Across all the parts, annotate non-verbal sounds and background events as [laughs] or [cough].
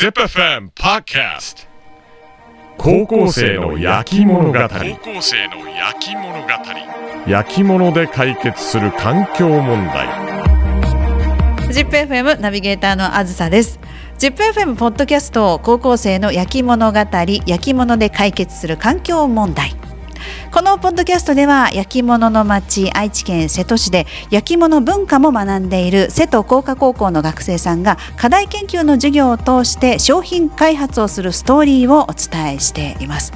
ZIPFM Podcast 高校生の焼き物語。高校生の焼き物語。焼き物で解決する環境問題。ZIPFM ナビゲーターのあずさです。ZIPFM ポッドキャスト高校生の焼き物語焼き物で解決する環境問題このポッドキャストでは焼き物の町愛知県瀬戸市で焼き物文化も学んでいる瀬戸工科高校の学生さんが課題研究の授業を通して商品開発をするストーリーをお伝えしています。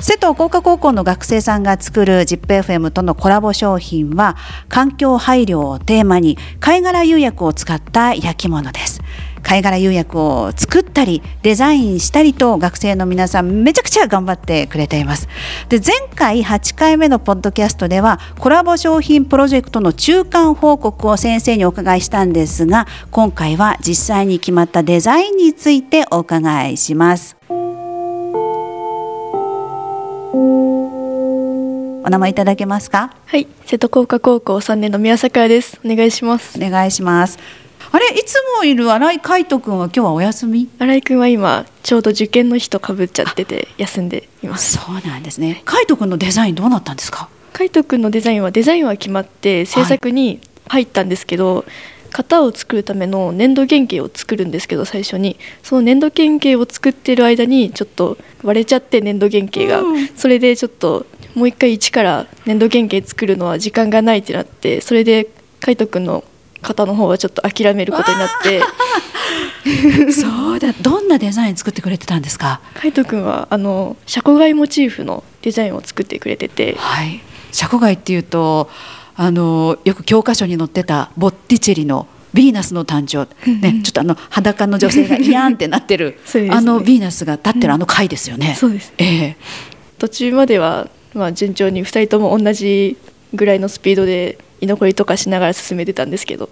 瀬戸工科高校の学生さんが作る ZIPFM とのコラボ商品は環境配慮をテーマに貝殻釉薬を使った焼き物です。貝殻釉薬を作ったりデザインしたりと学生の皆さんめちゃくちゃ頑張ってくれていますで前回8回目のポッドキャストではコラボ商品プロジェクトの中間報告を先生にお伺いしたんですが今回は実際に決まったデザインについてお伺いしますお名前いただけますか？はい、瀬戸工科高校3年の宮坂です。お願いします。お願いしますあれいつもいる新井海斗くんは今日はお休み？新井くんは今ちょうど受験の日と被っちゃってて休んでいます。そうなんですね。海斗くんのデザインどうなったんですか？海斗くんのデザインはデザインは決まって制作に入ったんですけど、型を作るための粘土原型を作るんですけど最初に。その粘土原型を作ってる間にちょっと割れちゃって粘土原型が、うん。それでちょっともう一回一から粘土原型作るのは時間がないってなってそれで海斗くんの型の方はちょっと諦めることになって。[laughs] そうだ。どんなデザイン作ってくれてたんですか？海斗くんはあのシャコガイモチーフのデザインを作ってくれてて。はい。シャコガイっていうとあのよく教科書に載ってたボッティチェリのヴィーナスの誕生、ね、ちょっとあの裸の女性がイヤーンってなってる、[laughs] ね。あのヴィーナスが立ってるあの回ですよね。そうです。ええ。途中までは、まあ、順調に2人とも同じぐらいのスピードで居残りとかしながら進めてたんですけど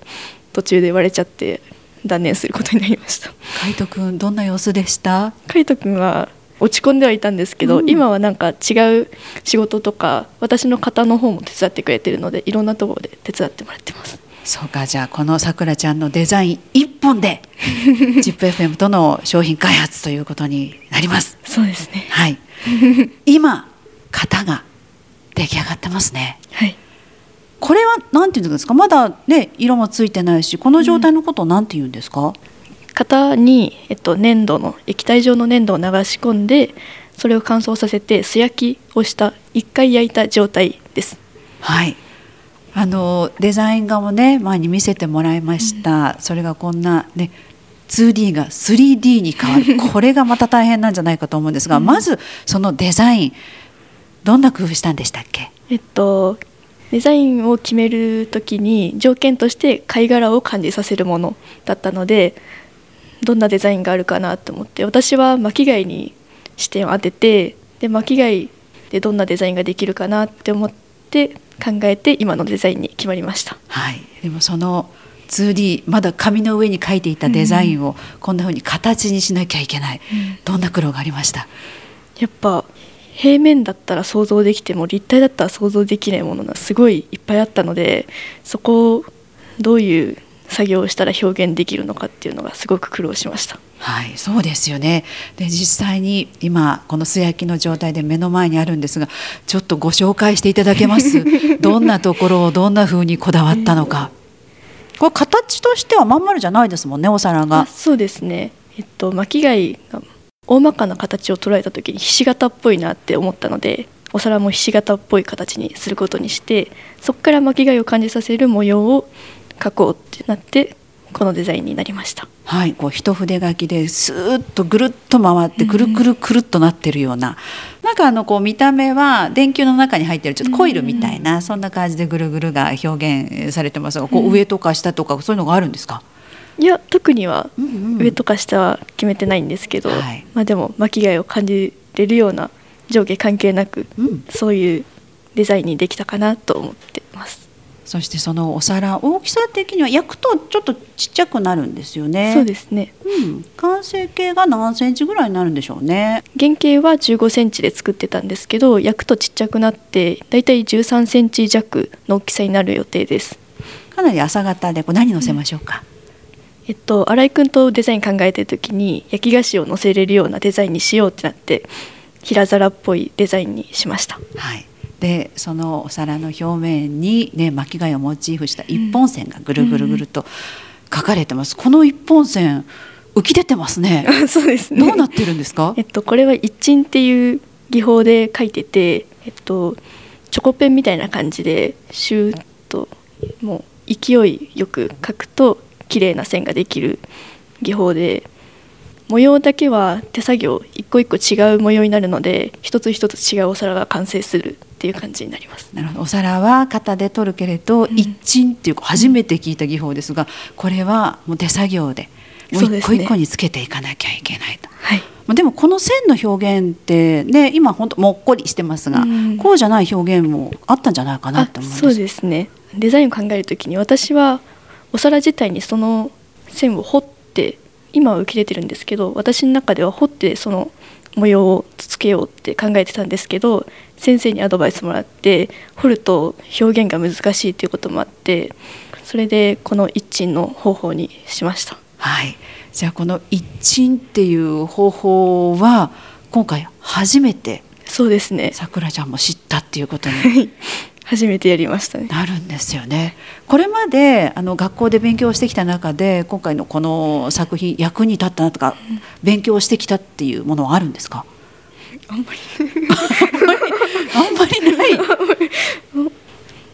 途中で割れちゃって断念することになりました海斗くんどんな様子でした？海斗くんは落ち込んではいたんですけど、うん今はなんか違う仕事とか私の型の方も手伝ってくれてるのでいろんなところで手伝ってもらってますそうかじゃあこのさくらちゃんのデザイン一本で [laughs] ZIPFM との商品開発ということになります。そうですねはい。今型が出来上がってますね。はいこれはなんていうんですか？まだね色もついてないし、この状態のことをなんて言うんですか？型に、えっと、粘土の液体状の粘土を流し込んでそれを乾燥させて素焼きをした一回焼いた状態ですはい。あのデザイン画もね前に見せてもらいました。それがこんなね。2D が 3D に変わる [laughs] これがまた大変なんじゃないかと思うんですが、まずそのデザインどんな工夫したんでしたっけ？えっとデザインを決める時に条件として貝殻を感じさせるものだったのでどんなデザインがあるかなと思って私は巻貝に視点を当ててで巻貝でどんなデザインができるかなって思って考えて今のデザインに決まりました。はい、でもその 2D まだ紙の上に書いていたデザインをこんな風に形にしなきゃいけない、どんな苦労がありました？やっぱ平面だったら想像できても立体だったら想像できないものがすごいいっぱいあったのでそこをどういう作業をしたら表現できるのかっていうのがすごく苦労しました。はいそうですよね。で実際に今この素焼きの状態で目の前にあるんですがちょっとご紹介していただけます。[laughs] どんなところをどんな風にこだわったのか。これ形としてはまん丸じゃないですもんねお皿あがそうですね。えっと巻貝が大まかな形を捉えた時にひし形っぽいなって思ったのでお皿もひし形っぽい形にすることにしてそこから巻貝を感じさせる模様を描こうってなってこのデザインになりました。はい、こう一筆書きですーっとぐるっと回ってくるくるくるっとなってるような、なんかあのこう見た目は電球の中に入ってるちょっとコイルみたいな、そんな感じでぐるぐるが表現されてますがこう上とか下とかそういうのがあるんですか、いや特にはうんうん。上とか下は決めてないんですけど、はい。まあでも巻貝を感じれるような上下関係なく、うん。そういうデザインにできたかなと思ってます。そしてそのお皿大きさ的には焼くとちょっとちっちゃくなるんですよね。そうですね。うん、完成形が何センチぐらいになるんでしょうね。原型は15センチで作ってたんですけど焼くとちっちゃくなってだいたい13センチ弱の大きさになる予定です。かなり朝方でこう何乗せましょうか、えっと、新井君とデザイン考えてる時に焼き菓子を載せれるようなデザインにしようってなって平皿っぽいデザインにしました。はい、でそのお皿の表面に、ね、巻き貝をモチーフした一本線がぐるぐるぐると書かれてます、この一本線浮き出てますね。[laughs] そうですね。どうなってるんですか？えっと、これは一鎮っていう技法で書いてて、えっと、チョコペンみたいな感じでシューッともう勢いよく書くと綺麗な線ができる技法で模様だけは手作業一個一個違う模様になるので一つ一つ違うお皿が完成するっていう感じになります。なるほど。お皿は型で取るけれど、一鎮っていう初めて聞いた技法ですがこれはもう手作業で一個一個につけていかなきゃいけないと。はい、まあでもこの線の表現ってね今本当もっこりしてますが、うん。こうじゃない表現もあったんじゃないかなあと思うんです。そうですね。デザインを考えるときに私はお皿自体にその線を彫って今は浮き出てるんですけど私の中では彫ってその模様をつつけようって考えてたんですけど先生にアドバイスもらって彫ると表現が難しいということもあってそれでこの一鎮の方法にしました。はい、じゃあこの一鎮っていう方法は今回初めてそうですね。さくらちゃんも知ったっていうことに初めてやりましたねなるんですよね。これまであの学校で勉強してきた中で今回のこの作品役に立ったなとか勉強してきたっていうものはあるんですか？あんまり [laughs] あんまりない。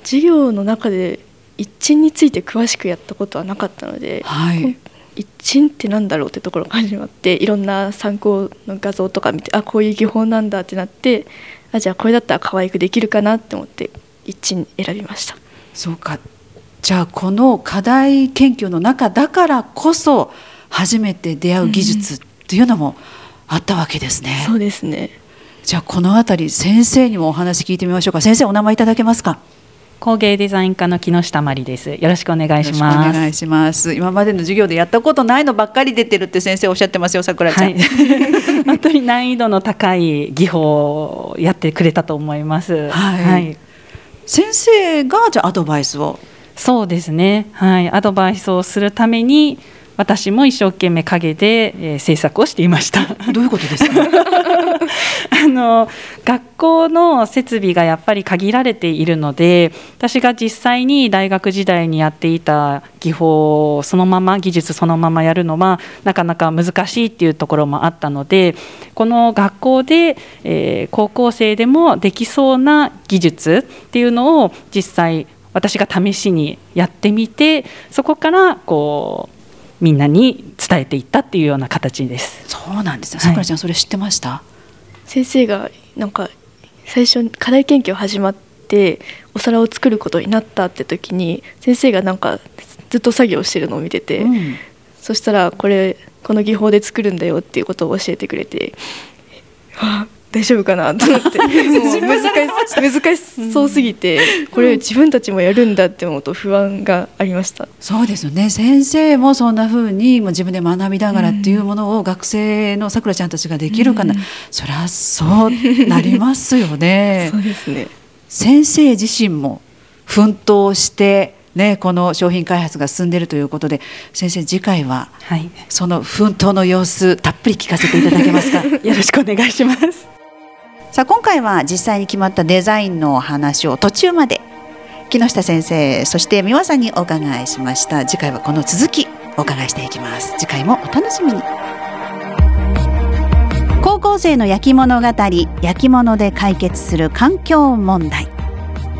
授業の中で一鎮について詳しくやったことはなかったのではい。一鎮ってなんだろうってところから始まっていろんな参考の画像とか見てあこういう技法なんだってなってあじゃあこれだったら可愛くできるかなって思って一鎮選びましたそうか。じゃあこの課題研究の中だからこそ初めて出会う技術っていうのもあったわけですね。そうですねじゃあこのあたり先生にもお話聞いてみましょうか。先生お名前いただけますか？工芸デザイン科の木下真理です。よろしくお願いします。願いします。今までの授業でやったことないのばっかり出てるって先生おっしゃってますよ、さくらちゃん。はい、[laughs] 本当に難易度の高い技法をやってくれたと思います。はい先生がじゃあアドバイスを。そうですね。はい、アドバイスをするために私も一生懸命陰で、えー制作をしていました。どういうことですか？あの学校の設備がやっぱり限られているので私が実際に大学時代にやっていた技法そのまま技術そのままやるのはなかなか難しいっていうところもあったのでこの学校で、えー高校生でもできそうな技術っていうのを実際私が試しにやってみてそこからこうみんなに伝えていったっていうような形です。そうなんですね。さくらちゃんそれ知ってました？先生がなんか最初に課題研究始まってお皿を作ることになったって時に先生がなんかずっと作業してるのを見てて、うん。そしたらこれこの技法で作るんだよっていうことを教えてくれて、はあ、大丈夫かなと思って [laughs] 難し難しそうすぎてこれ自分たちもやるんだって思うと不安がありました。そうですよね。先生もそんな風にもう自分で学びながらっていうものを学生のさくらちゃんたちができるかな。そりゃそうなりますよね [laughs] そ。うですね先生自身も奮闘してねこの商品開発が進んでいるということで先生次回ははい、その奮闘の様子たっぷり聞かせていただけますか？[laughs] よろしくお願いします。さあ今回は実際に決まったデザインのお話を途中まで木下先生そして美輪さんにお伺いしました。次回はこの続きお伺いしていきます。次回もお楽しみに。高校生の焼き物語焼き物で解決する環境問題。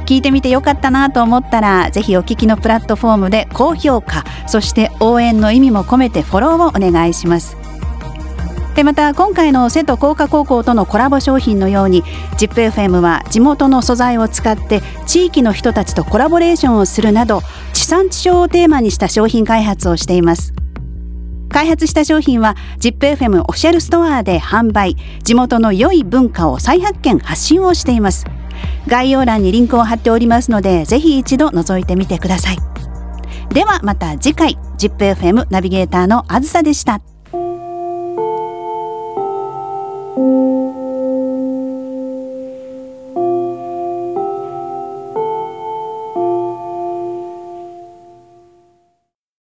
聞いてみてよかったなと思ったらぜひお聞きのプラットフォームで高評価そして応援の意味も込めてフォローをお願いします。でまた今回の瀬戸工科高校とのコラボ商品のように ZIPFM は地元の素材を使って地域の人たちとコラボレーションをするなど地産地消をテーマにした商品開発をしています。開発した商品は ZIPFM オフィシャルストアで販売地元の良い文化を再発見発信をしています。概要欄にリンクを貼っておりますのでぜひ一度覗いてみてください。ではまた次回 ZIPFM ナビゲーターのあずさでした。